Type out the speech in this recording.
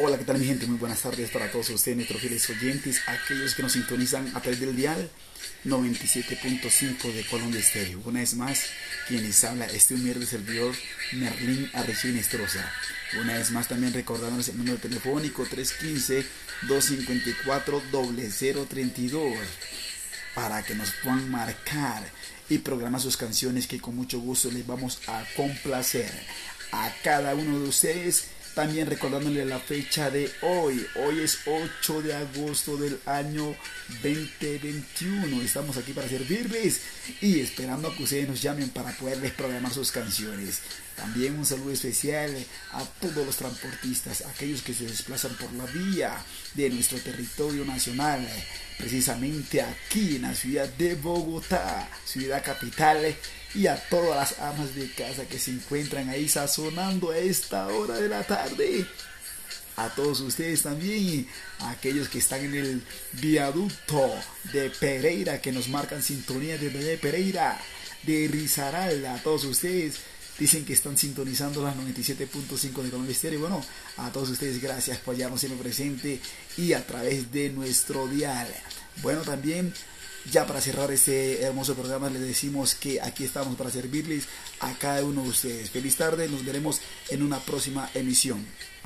Hola, ¿qué tal mi gente? Muy buenas tardes para todos ustedes, nuestros fieles oyentes, aquellos que nos sintonizan a través del dial 97.5 de Colombia Estéreo. Una vez más, quien les habla, este humilde servidor Merlín Arrecín Estroza. Una vez más también recordándoles el número telefónico 315-254-0032 para que nos puedan marcar y programar sus canciones que con mucho gusto les vamos a complacer a cada uno de ustedes también recordándole la fecha de hoy. Hoy es 8 de agosto del año 2021. Estamos aquí para servirles y esperando a que ustedes nos llamen para poderles programar sus canciones. También un saludo especial a todos los transportistas, aquellos que se desplazan por la vía de nuestro territorio nacional, precisamente aquí en la ciudad de Bogotá, ciudad capital y a todas las amas de casa que se encuentran ahí sazonando a esta hora de la tarde. A todos ustedes también, a aquellos que están en el viaducto de Pereira, que nos marcan sintonía de Pereira, de Risaralda, a todos ustedes. Dicen que están sintonizando las 97.5 de Colombia. Bueno, a todos ustedes gracias por hallarnos siempre presente y a través de nuestro dial. Bueno, también ya para cerrar este hermoso programa les decimos que aquí estamos para servirles a cada uno de ustedes. Feliz tarde, nos veremos en una próxima emisión.